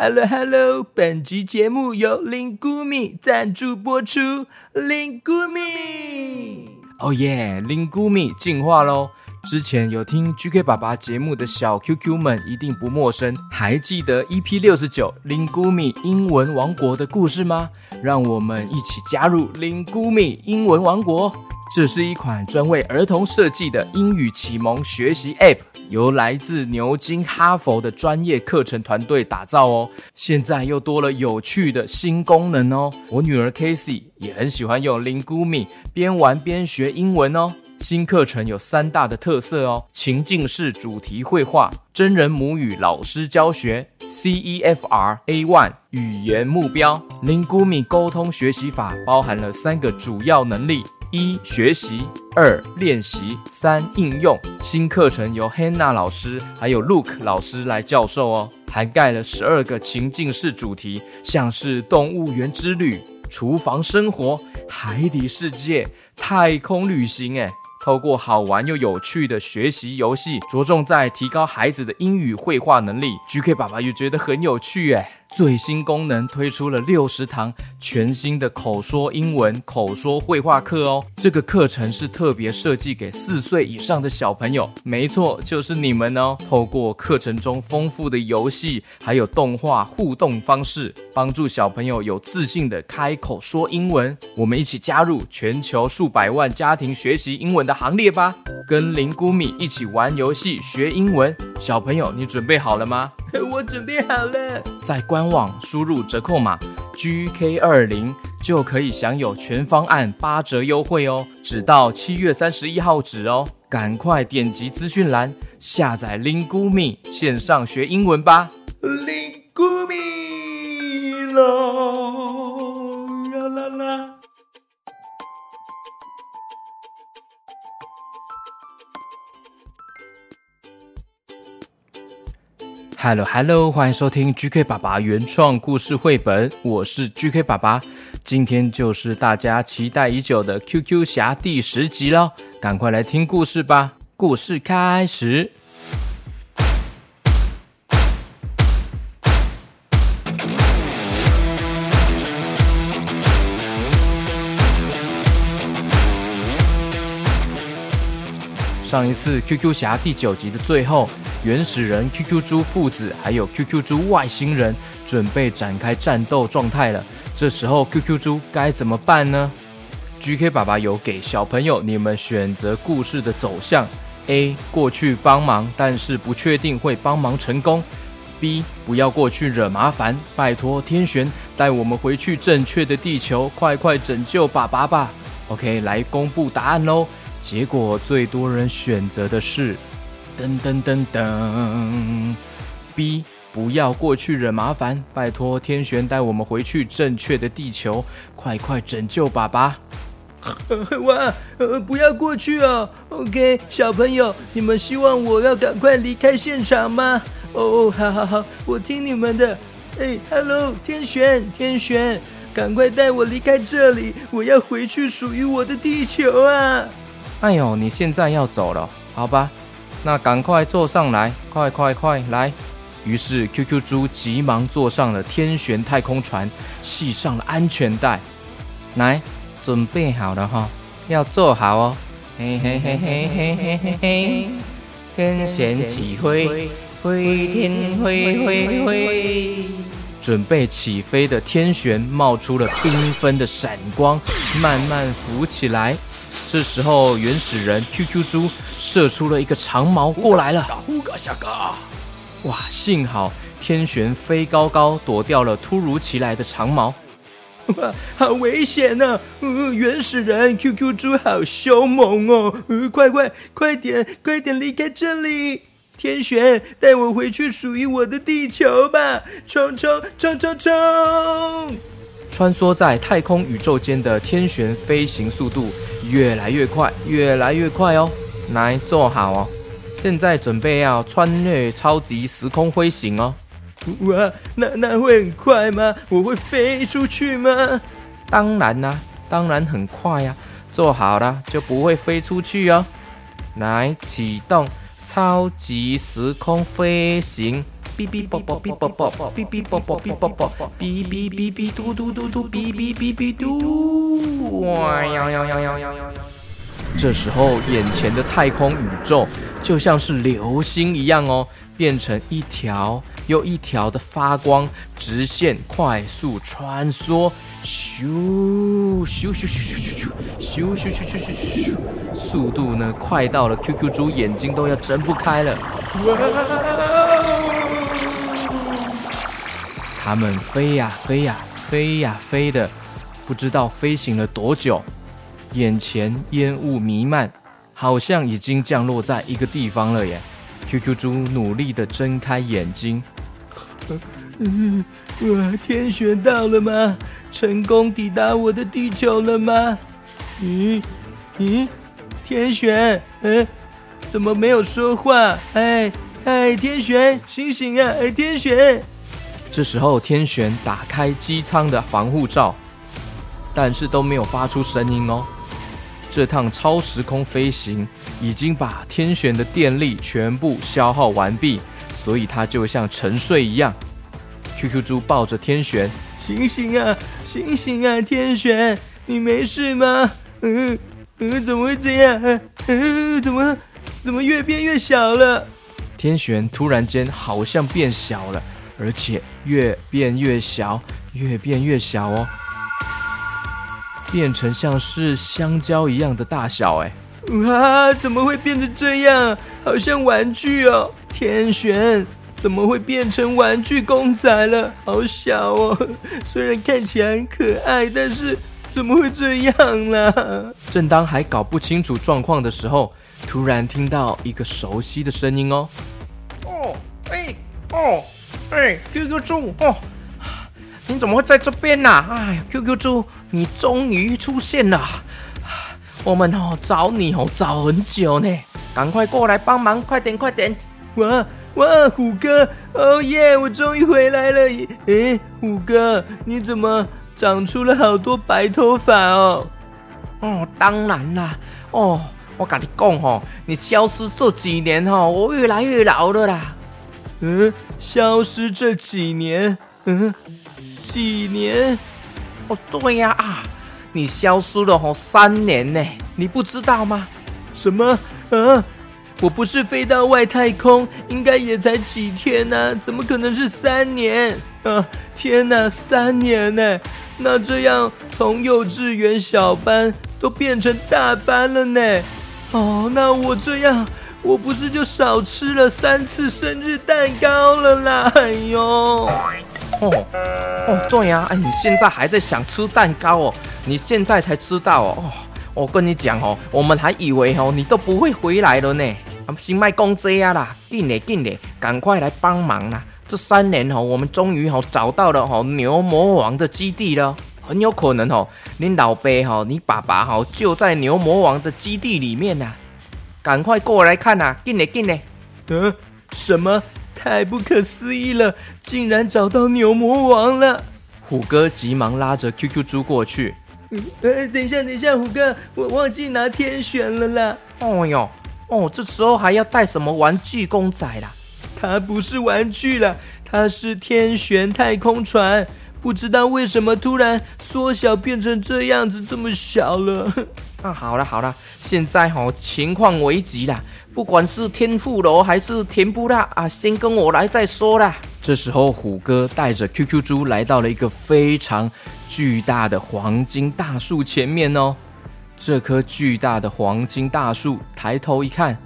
Hello Hello，本集节目由林谷米赞助播出。林谷米，哦耶，林谷米进化喽！之前有听 GK 爸爸节目的小 QQ 们一定不陌生，还记得 EP 六十九林谷米英文王国的故事吗？让我们一起加入林谷米英文王国。这是一款专为儿童设计的英语启蒙学习 App，由来自牛津、哈佛的专业课程团队打造哦。现在又多了有趣的新功能哦。我女儿 Casey 也很喜欢用 Lingumi 边玩边学英文哦。新课程有三大的特色哦：情境式主题绘画、真人母语老师教学、CEFR A One 语言目标。Lingumi 沟通学习法包含了三个主要能力。一学习，二练习，三应用。新课程由 Hannah 老师还有 Luke 老师来教授哦，涵盖了十二个情境式主题，像是动物园之旅、厨房生活、海底世界、太空旅行。诶透过好玩又有趣的学习游戏，着重在提高孩子的英语绘画能力。GK 爸爸又觉得很有趣，诶最新功能推出了六十堂全新的口说英文、口说绘画课哦。这个课程是特别设计给四岁以上的小朋友，没错，就是你们哦。透过课程中丰富的游戏还有动画互动方式，帮助小朋友有自信的开口说英文。我们一起加入全球数百万家庭学习英文的行列吧！跟林姑米一起玩游戏学英文，小朋友，你准备好了吗？我准备好了，在官网输入折扣码 GK 二零就可以享有全方案八折优惠哦，只到七月三十一号止哦，赶快点击资讯栏下载 Lingumi 线上学英文吧。Hello Hello，欢迎收听 GK 爸爸原创故事绘本，我是 GK 爸爸。今天就是大家期待已久的 QQ 侠第十集了，赶快来听故事吧！故事开始。上一次 QQ 侠第九集的最后。原始人 QQ 猪父子还有 QQ 猪外星人准备展开战斗状态了，这时候 QQ 猪该怎么办呢？GK 爸爸有给小朋友你们选择故事的走向：A 过去帮忙，但是不确定会帮忙成功；B 不要过去惹麻烦，拜托天璇带我们回去正确的地球，快快拯救爸爸吧。OK，来公布答案喽。结果最多人选择的是。噔噔噔噔，B 不要过去惹麻烦，拜托天璇带我们回去正确的地球，快快拯救爸爸！哇，呃，不要过去哦。OK，小朋友，你们希望我要赶快离开现场吗？哦，好好好，我听你们的。哎，Hello，天璇，天璇，赶快带我离开这里，我要回去属于我的地球啊！哎呦，你现在要走了，好吧？那赶快坐上来，快快快来！于是 QQ 猪急忙坐上了天旋太空船，系上了安全带。来，准备好了哈，要坐好哦。嘿嘿嘿嘿嘿嘿嘿嘿，天旋起飞，飞天飞飞飞。准备起飞的天旋冒出了缤纷的闪光，慢慢浮起来。这时候，原始人 QQ 猪射出了一个长矛过来了。哇！幸好天玄飞高高，躲掉了突如其来的长矛。哇，好危险呢！原始人 QQ 猪好凶猛哦！快快快点，快点离开这里！天玄，带我回去属于我的地球吧！冲冲冲冲冲！穿梭在太空宇宙间的天玄飞行速度。越来越快，越来越快哦！来坐好哦，现在准备要穿越超级时空飞行哦！哇，那那会很快吗？我会飞出去吗？当然啦，当然很快呀！做好了就不会飞出去哦。来启动超级时空飞行，哔哔啵啵哔啵啵，哔哔啵啵哔啵啵，哔哔哔哔嘟嘟嘟嘟，哔哔哔哔嘟，哇呀呀呀呀呀呀！这时候，眼前的太空宇宙就像是流星一样哦，变成一条又一条的发光直线，快速穿梭，咻咻咻咻咻咻咻咻咻咻咻咻咻，速度呢快到了 QQ 猪眼睛都要睁不开了。它们飞呀飞呀飞呀飞的，不知道飞行了多久。眼前烟雾弥漫，好像已经降落在一个地方了耶。QQ 猪努力的睁开眼睛，嗯，哇，天选到了吗？成功抵达我的地球了吗？咦咦，天选，嗯，怎么没有说话？哎哎，天选，醒醒啊！哎，天选。这时候，天璇打开机舱的防护罩，但是都没有发出声音哦。这趟超时空飞行已经把天璇的电力全部消耗完毕，所以它就像沉睡一样。QQ 猪抱着天璇，醒醒啊，醒醒啊，天璇，你没事吗？嗯嗯，怎么会这样？嗯，怎么怎么越变越小了？天璇突然间好像变小了，而且越变越小，越变越小哦。变成像是香蕉一样的大小，哎，哇，怎么会变成这样？好像玩具哦！天璇，怎么会变成玩具公仔了？好小哦！虽然看起来很可爱，但是怎么会这样呢？正当还搞不清楚状况的时候，突然听到一个熟悉的声音哦！哦，哎，哦，哎，QQ 猪，哦。你怎么会在这边呢？哎，QQ 猪，你终于出现了！我们哦找你哦找很久呢，赶快过来帮忙，快点快点！哇哇，虎哥，哦耶，我终于回来了！诶，虎哥，你怎么长出了好多白头发哦？哦，当然啦！哦，我跟你讲哦，你消失这几年哦，我越来越老了啦。嗯，消失这几年，嗯。几年？哦，对呀啊，你消失了哦三年呢，你不知道吗？什么？啊，我不是飞到外太空，应该也才几天呢，怎么可能是三年？啊，天哪，三年呢？那这样从幼稚园小班都变成大班了呢？哦，那我这样，我不是就少吃了三次生日蛋糕了啦？哎呦！哦哦，对呀，哎，你现在还在想吃蛋糕哦？你现在才知道哦？哦，我跟你讲哦，我们还以为哦，你都不会回来了呢。新麦公这样啦，进来进来，赶快来帮忙啦！这三年哦，我们终于哦找到了哦牛魔王的基地了，很有可能哦，你老爸哦，你爸爸哦就在牛魔王的基地里面呢。赶快过来看呐，进来进来。嗯，什么？太不可思议了，竟然找到牛魔王了！虎哥急忙拉着 QQ 猪过去。呃，等一下，等一下，虎哥，我忘记拿天选了啦。哦哟，哦，这时候还要带什么玩具公仔啦？它不是玩具了，它是天选太空船。不知道为什么突然缩小变成这样子，这么小了。啊，好了好了，现在哈情况危急了。不管是天妇罗还是甜不辣啊，先跟我来再说啦。这时候，虎哥带着 QQ 猪来到了一个非常巨大的黄金大树前面哦。这棵巨大的黄金大树，抬头一看，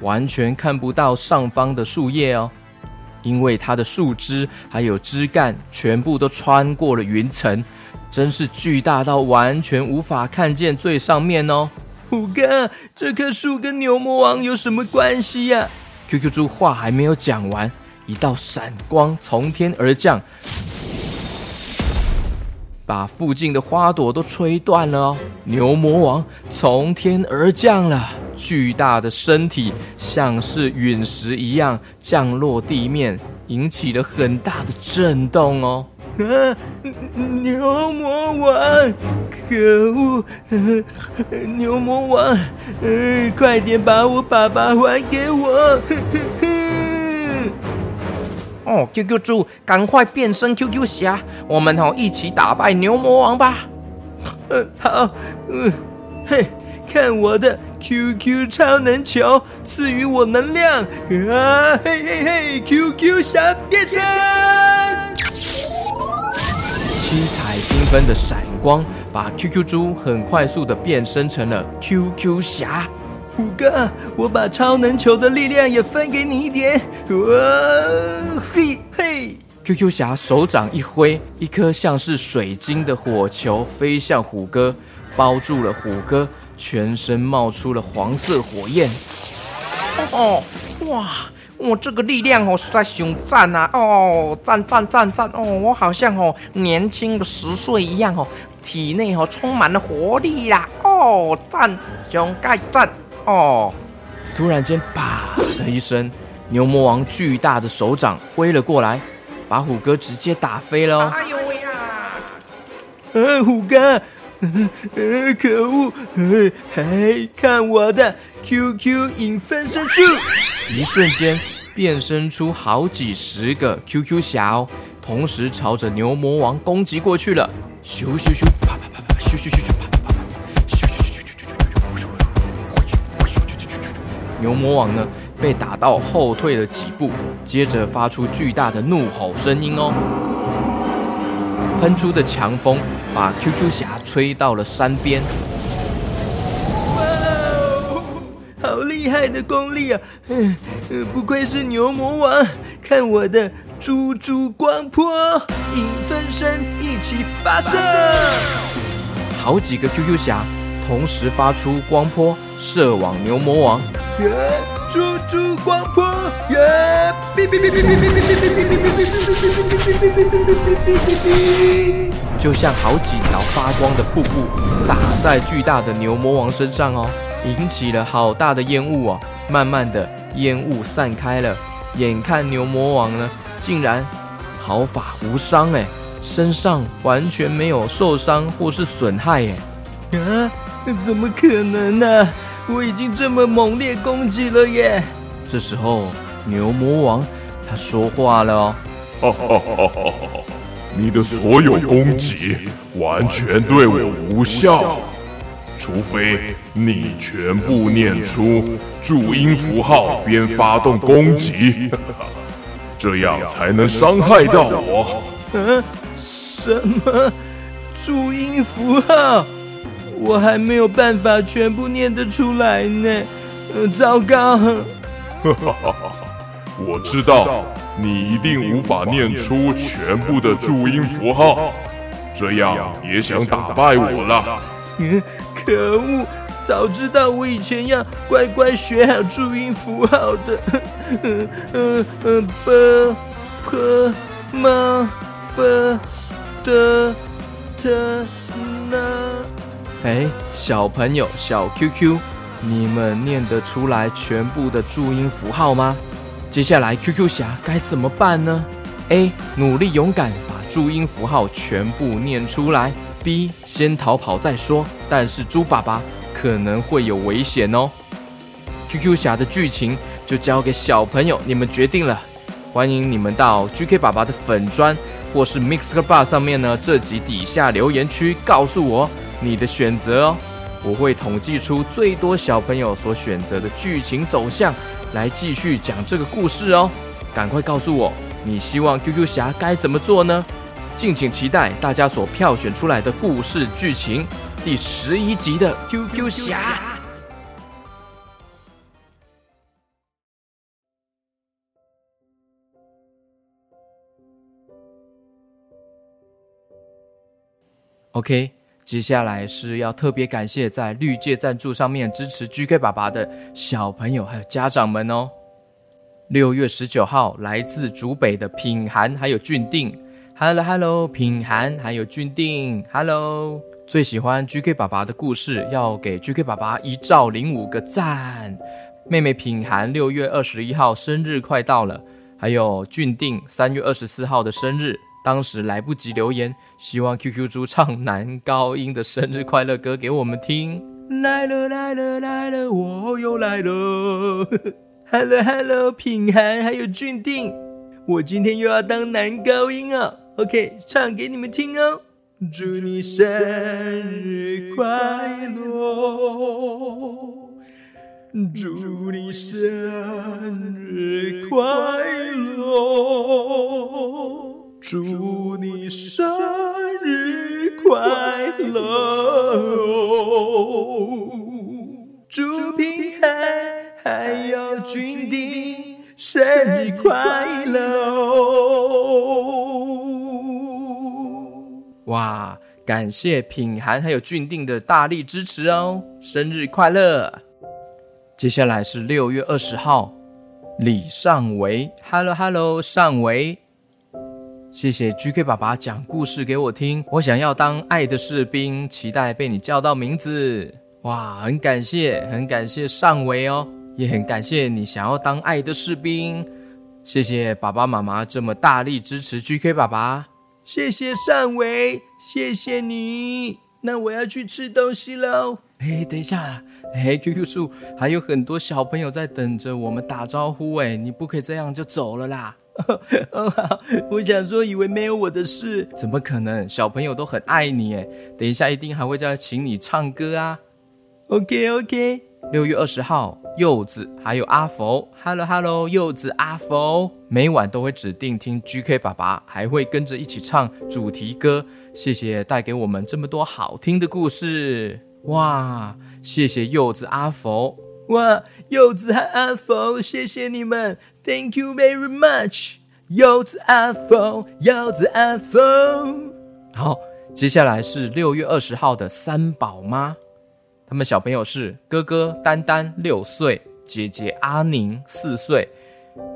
完全看不到上方的树叶哦，因为它的树枝还有枝干全部都穿过了云层，真是巨大到完全无法看见最上面哦。虎哥，这棵树跟牛魔王有什么关系呀？QQ 猪话还没有讲完，一道闪光从天而降，把附近的花朵都吹断了哦。牛魔王从天而降了，巨大的身体像是陨石一样降落地面，引起了很大的震动哦。啊！牛魔王，可恶！牛魔王，快点把我爸爸还给我！哦，QQ 猪，赶快变身 QQ 侠，我们哦一起打败牛魔王吧！嗯，好，嗯，嘿，看我的 QQ 超能球赐予我能量啊！嘿嘿嘿，QQ 侠变身！七彩缤纷的闪光把 QQ 猪很快速的变身成了 QQ 侠。虎哥，我把超能球的力量也分给你一点。哇，嘿嘿！QQ 侠手掌一挥，一颗像是水晶的火球飞向虎哥，包住了虎哥，全身冒出了黄色火焰。哦，哇，我这个力量哦，实在雄赞啊！哦，赞赞赞赞！哦，我好像哦年轻了十岁一样哦，体内哦充满了活力啦！哦，赞，熊盖赞！哦！突然间，啪的一声，牛魔王巨大的手掌挥了过来，把虎哥直接打飞了。哎呦喂呀！呃，虎哥，可恶！嘿，看我的 QQ 影分身术！一瞬间变身出好几十个 QQ 侠，同时朝着牛魔王攻击过去了。咻咻咻，啪啪啪啪，咻咻咻咻，啪。牛魔王呢，被打到后退了几步，接着发出巨大的怒吼声音哦，喷出的强风把 QQ 侠吹到了山边。哇哦，好厉害的功力啊！嗯，不愧是牛魔王，看我的猪猪光波影分身一起发射，好几个 QQ 侠同时发出光波射往牛魔王。猪猪光波，就像好几条发光的瀑布打在巨大的牛魔王身上哦，引起了好大的烟雾哦。慢慢的，烟雾散开了，眼看牛魔王呢，竟然毫发无伤哎，身上完全没有受伤或是损害哎，啊，怎么可能呢？我已经这么猛烈攻击了耶！这时候牛魔王他说话了哦，哈哈哈哈哈！你的所有攻击完全对我无效，除非你全部念出注音符号边发动攻击，这样才能伤害到我。嗯？什么注音符号？我还没有办法全部念得出来呢，呃糟糕！哈哈哈哈我知道你一定无法念出全部的注音符号，这样别想打败我了。嗯，可恶！早知道我以前要乖乖学好注音符号的。嗯嗯嗯，b p m f d t n。哎，小朋友，小 QQ，你们念得出来全部的注音符号吗？接下来 QQ 侠该怎么办呢？A. 努力勇敢把注音符号全部念出来。B. 先逃跑再说，但是猪爸爸可能会有危险哦。QQ 侠的剧情就交给小朋友你们决定了。欢迎你们到 GK 爸爸的粉砖或是 Mixer Bar 上面呢，这集底下留言区告诉我。你的选择哦，我会统计出最多小朋友所选择的剧情走向，来继续讲这个故事哦。赶快告诉我，你希望 QQ 侠该怎么做呢？敬请期待大家所票选出来的故事剧情，第十一集的 QQ 侠。OK。接下来是要特别感谢在绿界赞助上面支持 GK 爸爸的小朋友还有家长们哦。六月十九号，来自竹北的品涵还有俊定，Hello Hello，品涵还有俊定，Hello，最喜欢 GK 爸爸的故事，要给 GK 爸爸一兆零五个赞。妹妹品涵六月二十一号生日快到了，还有俊定三月二十四号的生日。当时来不及留言，希望 QQ 猪唱男高音的生日快乐歌给我们听。来了来了来了，我又来了。Hello Hello，品涵还有俊定，我今天又要当男高音啊！OK，唱给你们听哦。祝你生日快乐，祝你生日快乐，祝你生日快乐。祝平海还有君定生日快乐！哇，感谢品涵还有俊定的大力支持哦，生日快乐！接下来是六月二十号，李尚维，Hello Hello，尚维，谢谢 GK 爸爸讲故事给我听，我想要当爱的士兵，期待被你叫到名字。哇，很感谢，很感谢尚维哦，也很感谢你想要当爱的士兵。谢谢爸爸妈妈这么大力支持 GK 爸爸，谢谢尚维，谢谢你。那我要去吃东西喽。哎，等一下，哎，QQ 树还有很多小朋友在等着我们打招呼，哎，你不可以这样就走了啦。哦，好，我想说，以为没有我的事，怎么可能？小朋友都很爱你，哎，等一下一定还会再请你唱歌啊。OK OK，六月二十号，柚子还有阿佛，Hello Hello，柚子阿佛，每晚都会指定听 GK 爸爸，还会跟着一起唱主题歌。谢谢带给我们这么多好听的故事，哇！谢谢柚子阿佛，哇！柚子和阿佛，谢谢你们，Thank you very much，柚子阿佛，柚子阿佛。好，接下来是六月二十号的三宝妈。他们小朋友是哥哥丹丹六岁，姐姐阿宁四岁，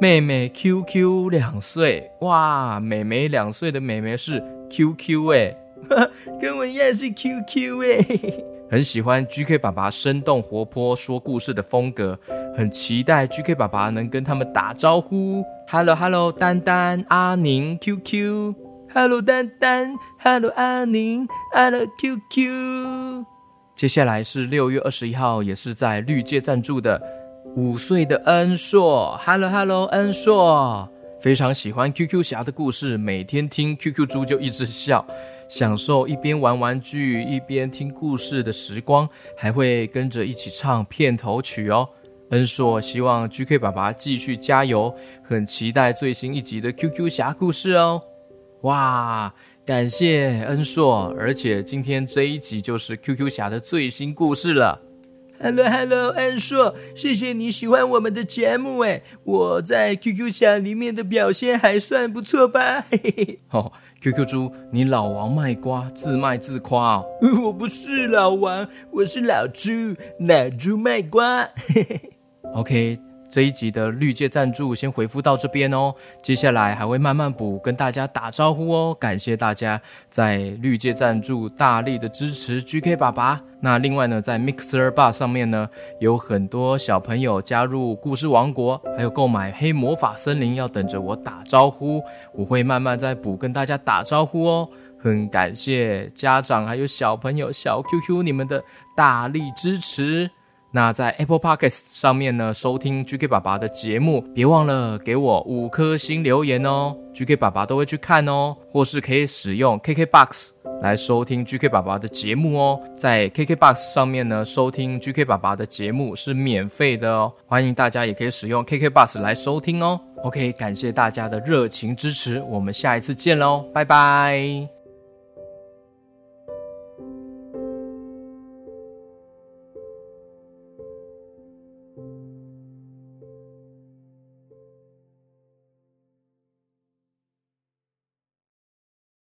妹妹 QQ 两岁。哇，妹妹两岁的妹妹是 QQ 哎，跟我一样是 QQ 哎，很喜欢 GK 爸爸生动活泼说故事的风格，很期待 GK 爸爸能跟他们打招呼。Hello Hello，丹丹阿宁 QQ，Hello 丹丹，Hello 阿宁，Hello QQ。接下来是六月二十一号，也是在绿界赞助的五岁的恩硕，Hello Hello，恩硕非常喜欢 QQ 侠的故事，每天听 QQ 猪就一直笑，享受一边玩玩具一边听故事的时光，还会跟着一起唱片头曲哦。恩硕希望 GK 爸爸继续加油，很期待最新一集的 QQ 侠故事哦。哇！感谢恩硕，而且今天这一集就是 QQ 侠的最新故事了。Hello Hello，恩硕，谢谢你喜欢我们的节目哎，我在 QQ 侠里面的表现还算不错吧？嘿嘿嘿。哦，QQ 猪，你老王卖瓜，自卖自夸哦。我不是老王，我是老猪，老猪卖瓜。嘿嘿嘿。OK。这一集的绿界赞助先回复到这边哦，接下来还会慢慢补，跟大家打招呼哦。感谢大家在绿界赞助大力的支持 GK 爸爸。那另外呢，在 Mixer Bar 上面呢，有很多小朋友加入故事王国，还有购买黑魔法森林，要等着我打招呼。我会慢慢再补跟大家打招呼哦。很感谢家长还有小朋友小 QQ 你们的大力支持。那在 Apple Podcast 上面呢，收听 GK 爸爸的节目，别忘了给我五颗星留言哦，GK 爸爸都会去看哦。或是可以使用 KKBox 来收听 GK 爸爸的节目哦，在 KKBox 上面呢，收听 GK 爸爸的节目是免费的哦，欢迎大家也可以使用 KKBox 来收听哦。OK，感谢大家的热情支持，我们下一次见喽，拜拜。